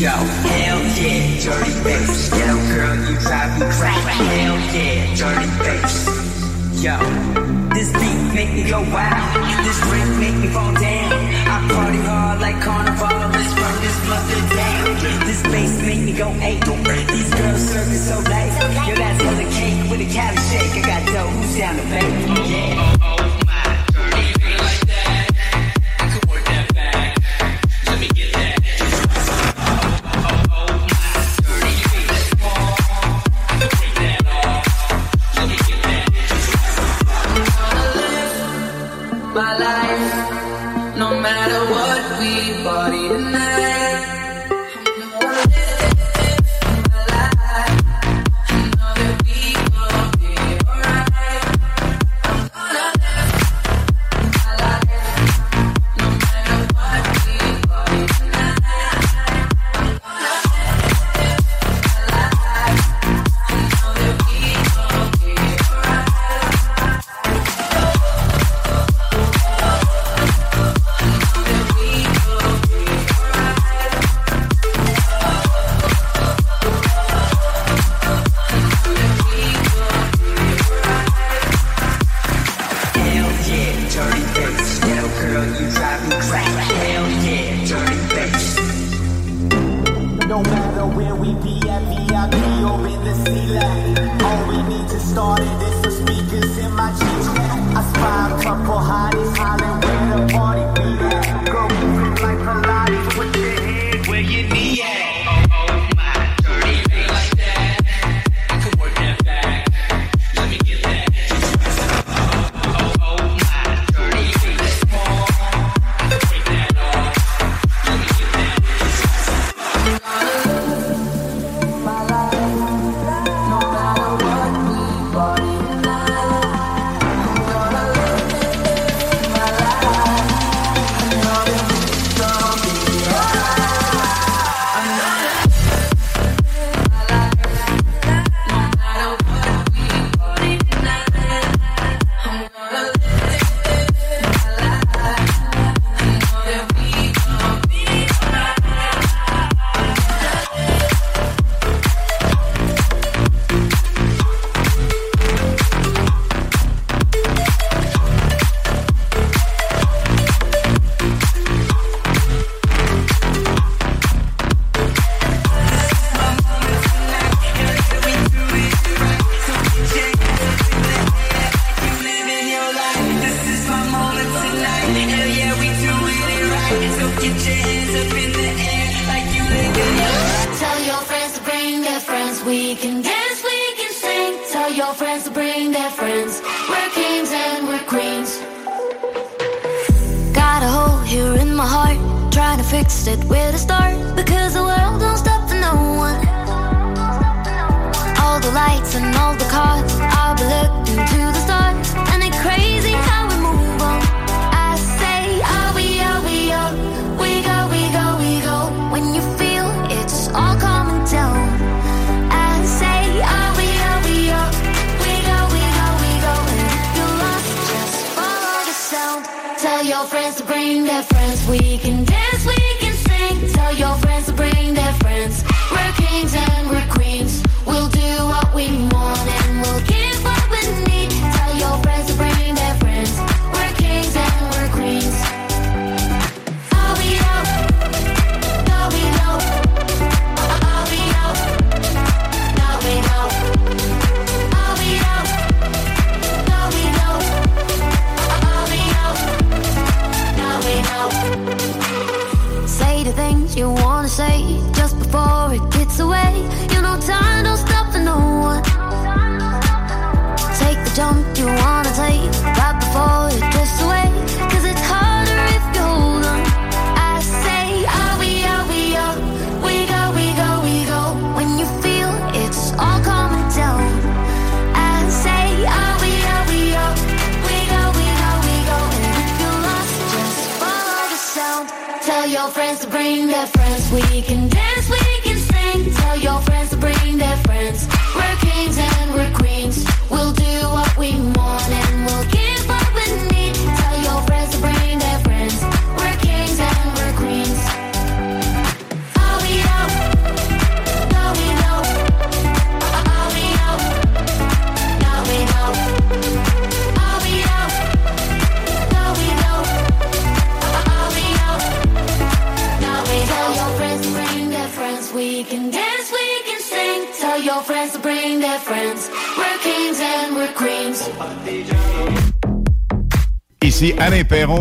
Yo, hell yeah, dirty bass. Yo, girl, you drive me crazy. Hell yeah, dirty bass. Yo, this beat make me go wild. This drink make me fall down. I party hard like carnival. This run, this mustard down. This bass make me go eight. These girls serving so late. Yo, that's for the cake with a cali shake. I got dough. Who's down to bake? Yeah.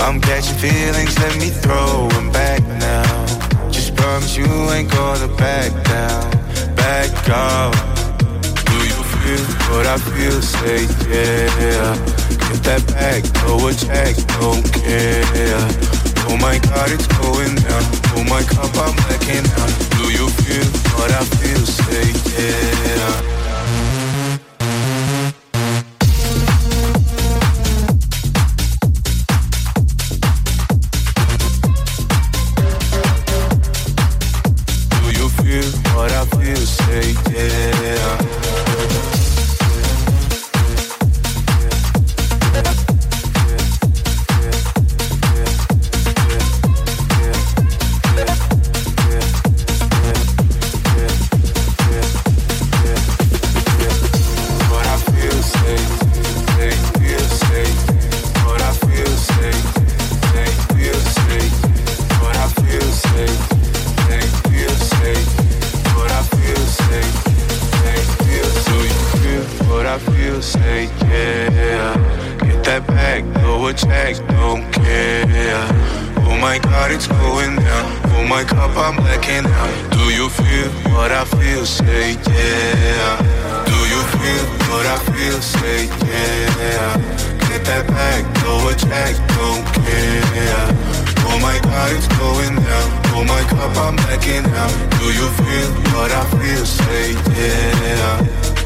I'm catching feelings, let me throw them back now. Just promise you ain't gonna back down, back out. Do you feel what I feel? Say yeah. Get that back, no attack, don't care. Oh my God, it's going down. Oh my cup, I'm blacking out. Do you feel what I feel? Say yeah. my God, it's going down. Oh my cup, I'm blacking out. Do you feel what I feel? Say yeah. Do you feel what I feel? Say yeah. Get that back, go attack, don't care. Oh my God, it's going down. Oh my cup, I'm blacking out. Do you feel what I feel? Say yeah.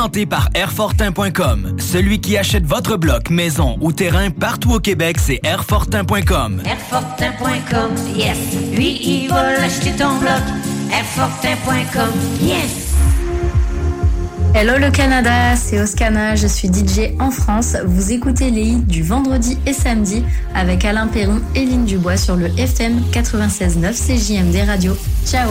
présenté par Airfortin.com. Celui qui achète votre bloc, maison ou terrain partout au Québec, c'est Airfortin.com. Airfortin.com, yes. Lui, il va l'acheter ton bloc. Airfortin.com, yes. Hello le Canada, c'est Oscana, je suis DJ en France. Vous écoutez les hits du vendredi et samedi avec Alain Perron et Lynn Dubois sur le FM 96.9 CJMD Radio. Ciao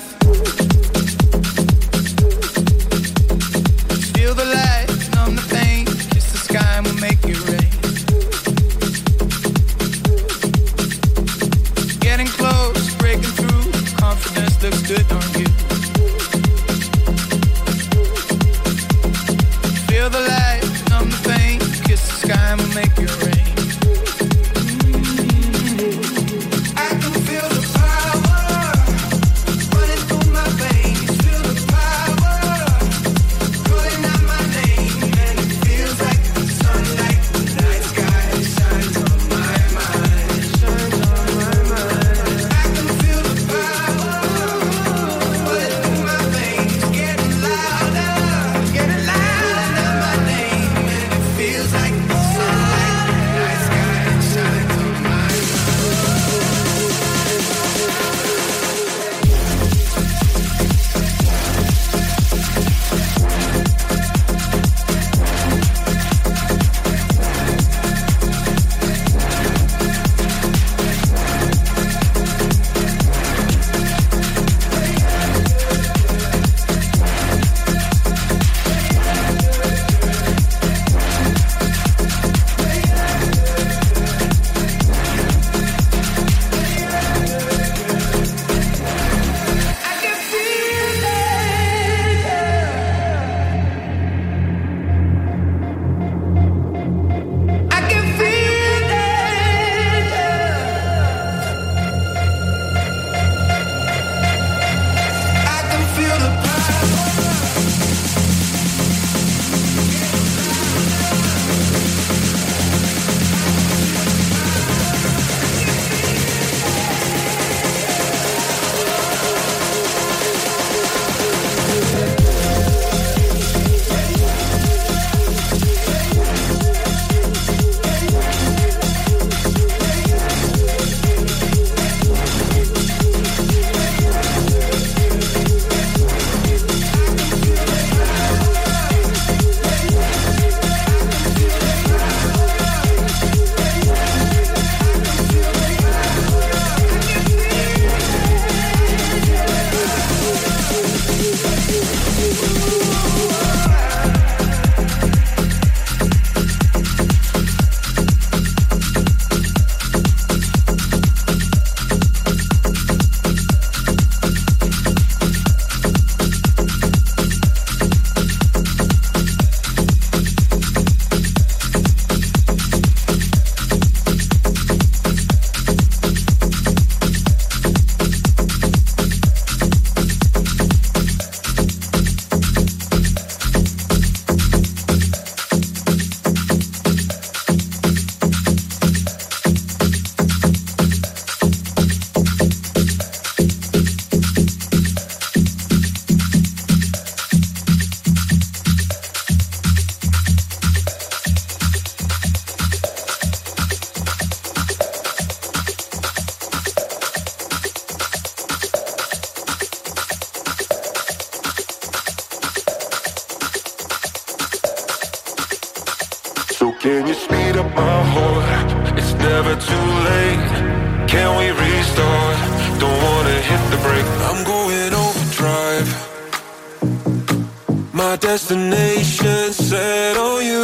destination set on you.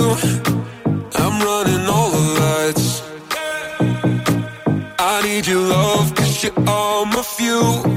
I'm running all the lights. I need your love, cause you're all my fuel.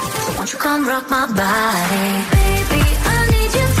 you come rock my body? Baby, I need you.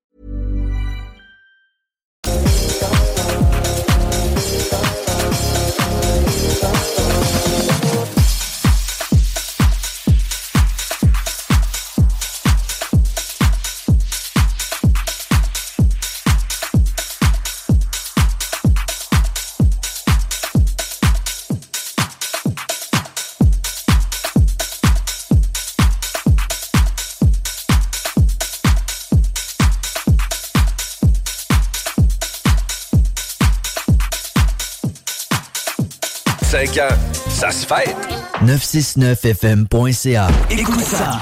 Ça se fête. 969fm.ca. Écoute ça.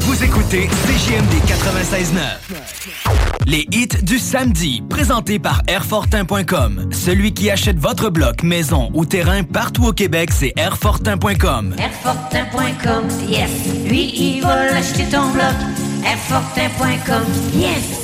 Vous écoutez CJMD 96.9. Les hits du samedi, présentés par Airfortin.com. Celui qui achète votre bloc, maison ou terrain partout au Québec, c'est Airfortin.com. Airfortin.com, yes. Lui, il va l'acheter ton bloc. Airfortin.com, yes.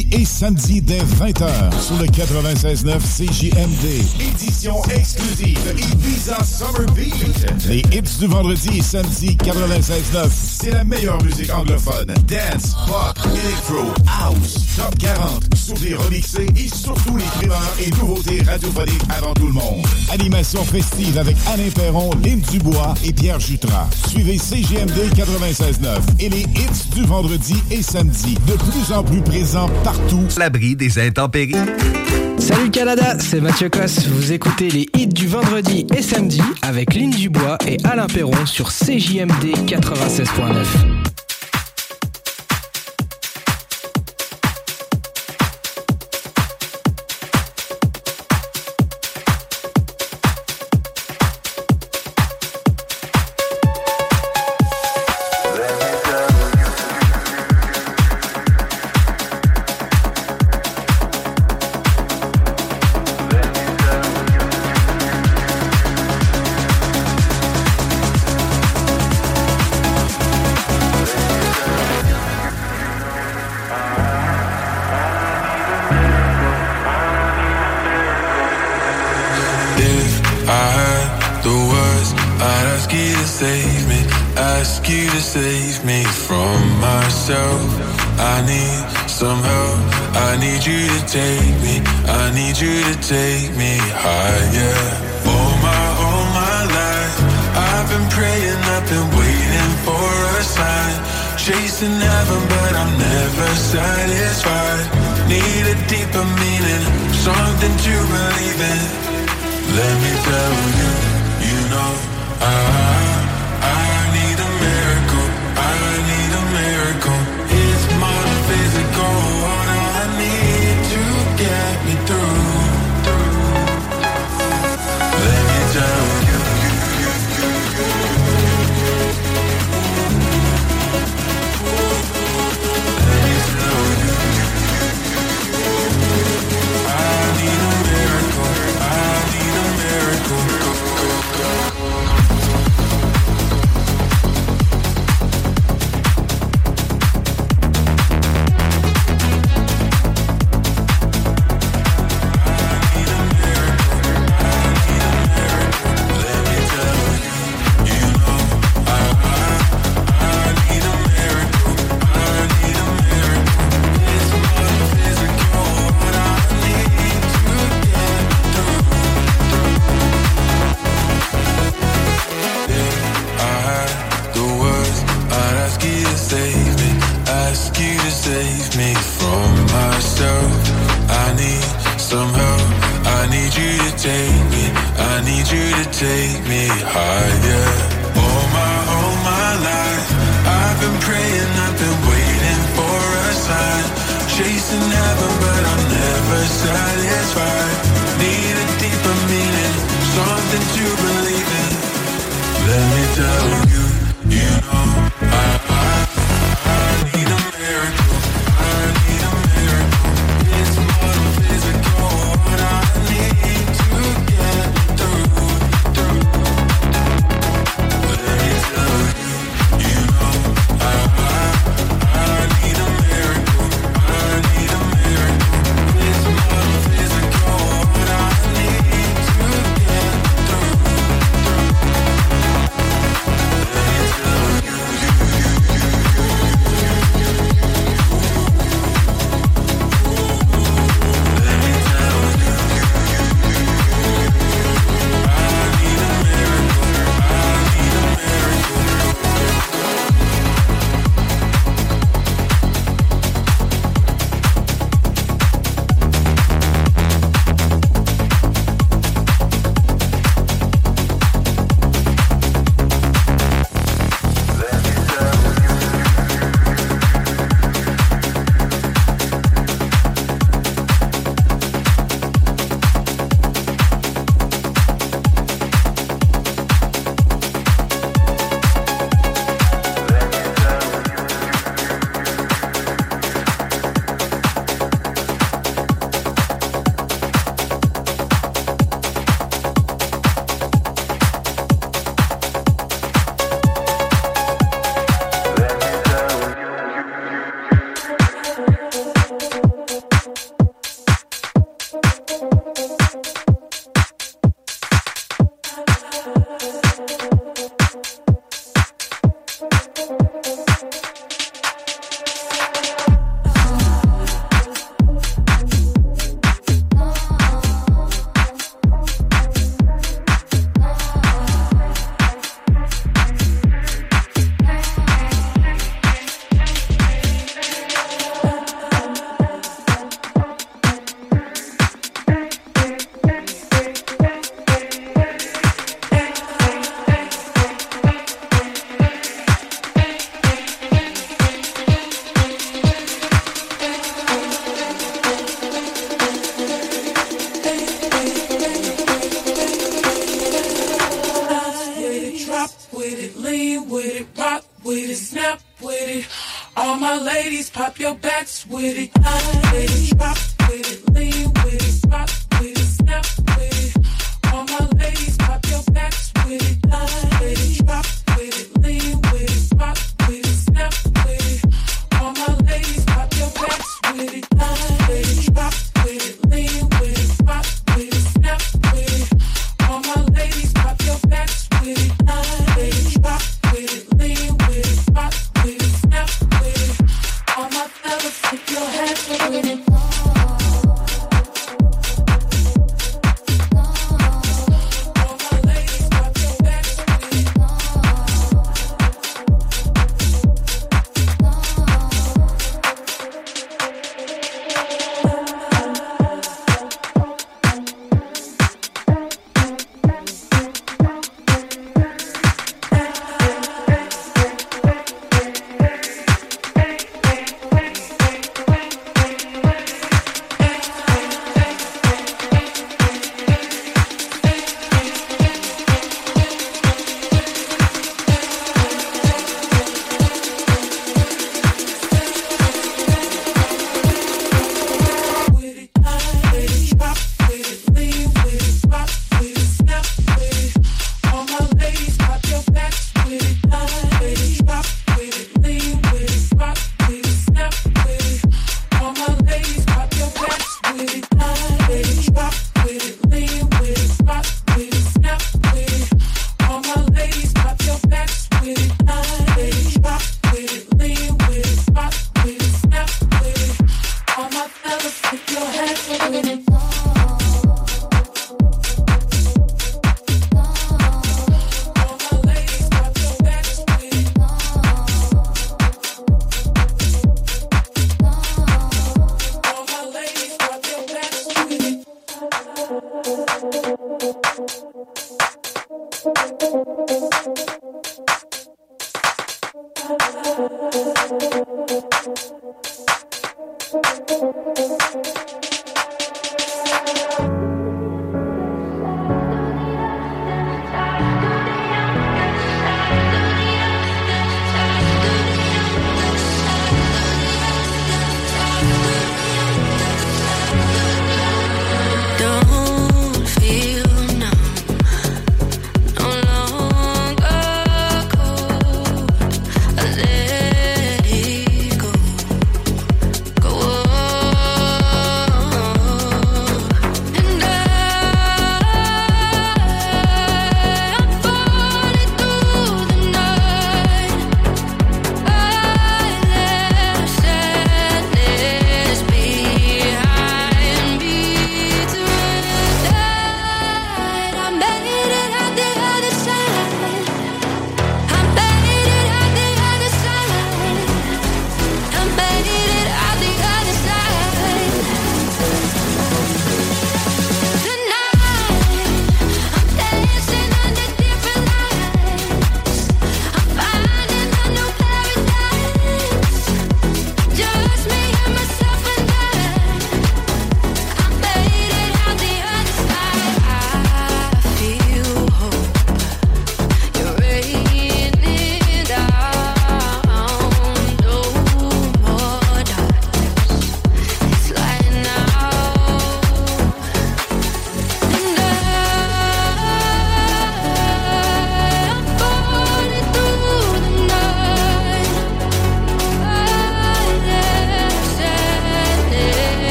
Et samedi dès 20h sur le 96.9 CJMD. Édition exclusive Ibiza Summer Beat. Les hits du vendredi et samedi 96.9, c'est la meilleure musique anglophone. Dance, pop, electro, house, top 40, sur des remixés et surtout les primeurs et nouveautés radiophoniques avant tout le monde. Animation festive avec Alain Perron, Lynn Dubois et Pierre Jutras. Suivez CGMD 96.9 et les hits du vendredi et samedi de plus en plus présent partout. L'abri des intempéries. Salut Canada, c'est Mathieu Cosse. Vous écoutez les hits du vendredi et samedi avec Lynn Dubois et Alain Perron sur CJMD 96.9.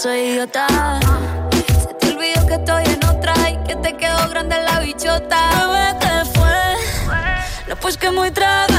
soy idiota. Se te olvidó que estoy en otra y que te quedó grande la bichota. Bebé, ¿qué fue? No, pues que muy trago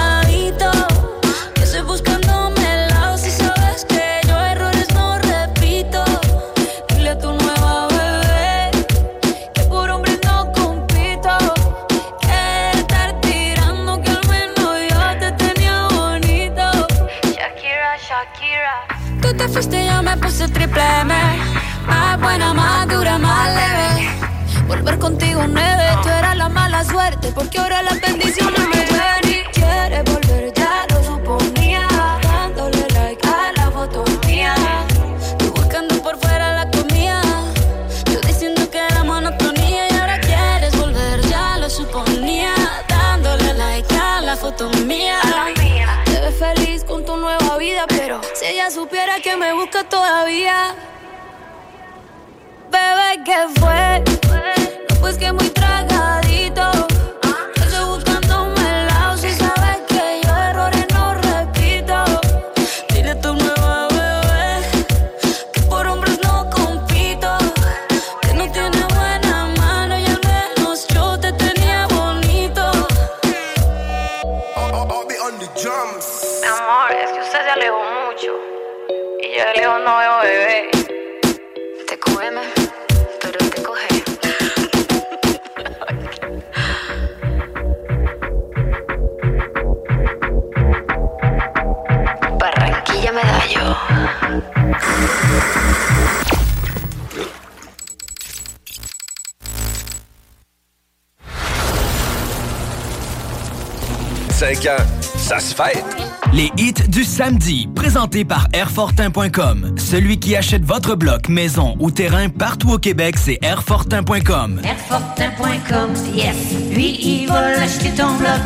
Les hits du samedi, présentés par Airfortin.com. Celui qui achète votre bloc, maison ou terrain partout au Québec, c'est Airfortin.com. Airfortin.com, yes! Lui, il va l'acheter ton bloc.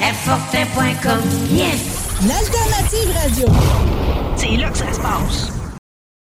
Airfortin.com, yes! L'alternative radio. C'est là que ça se passe.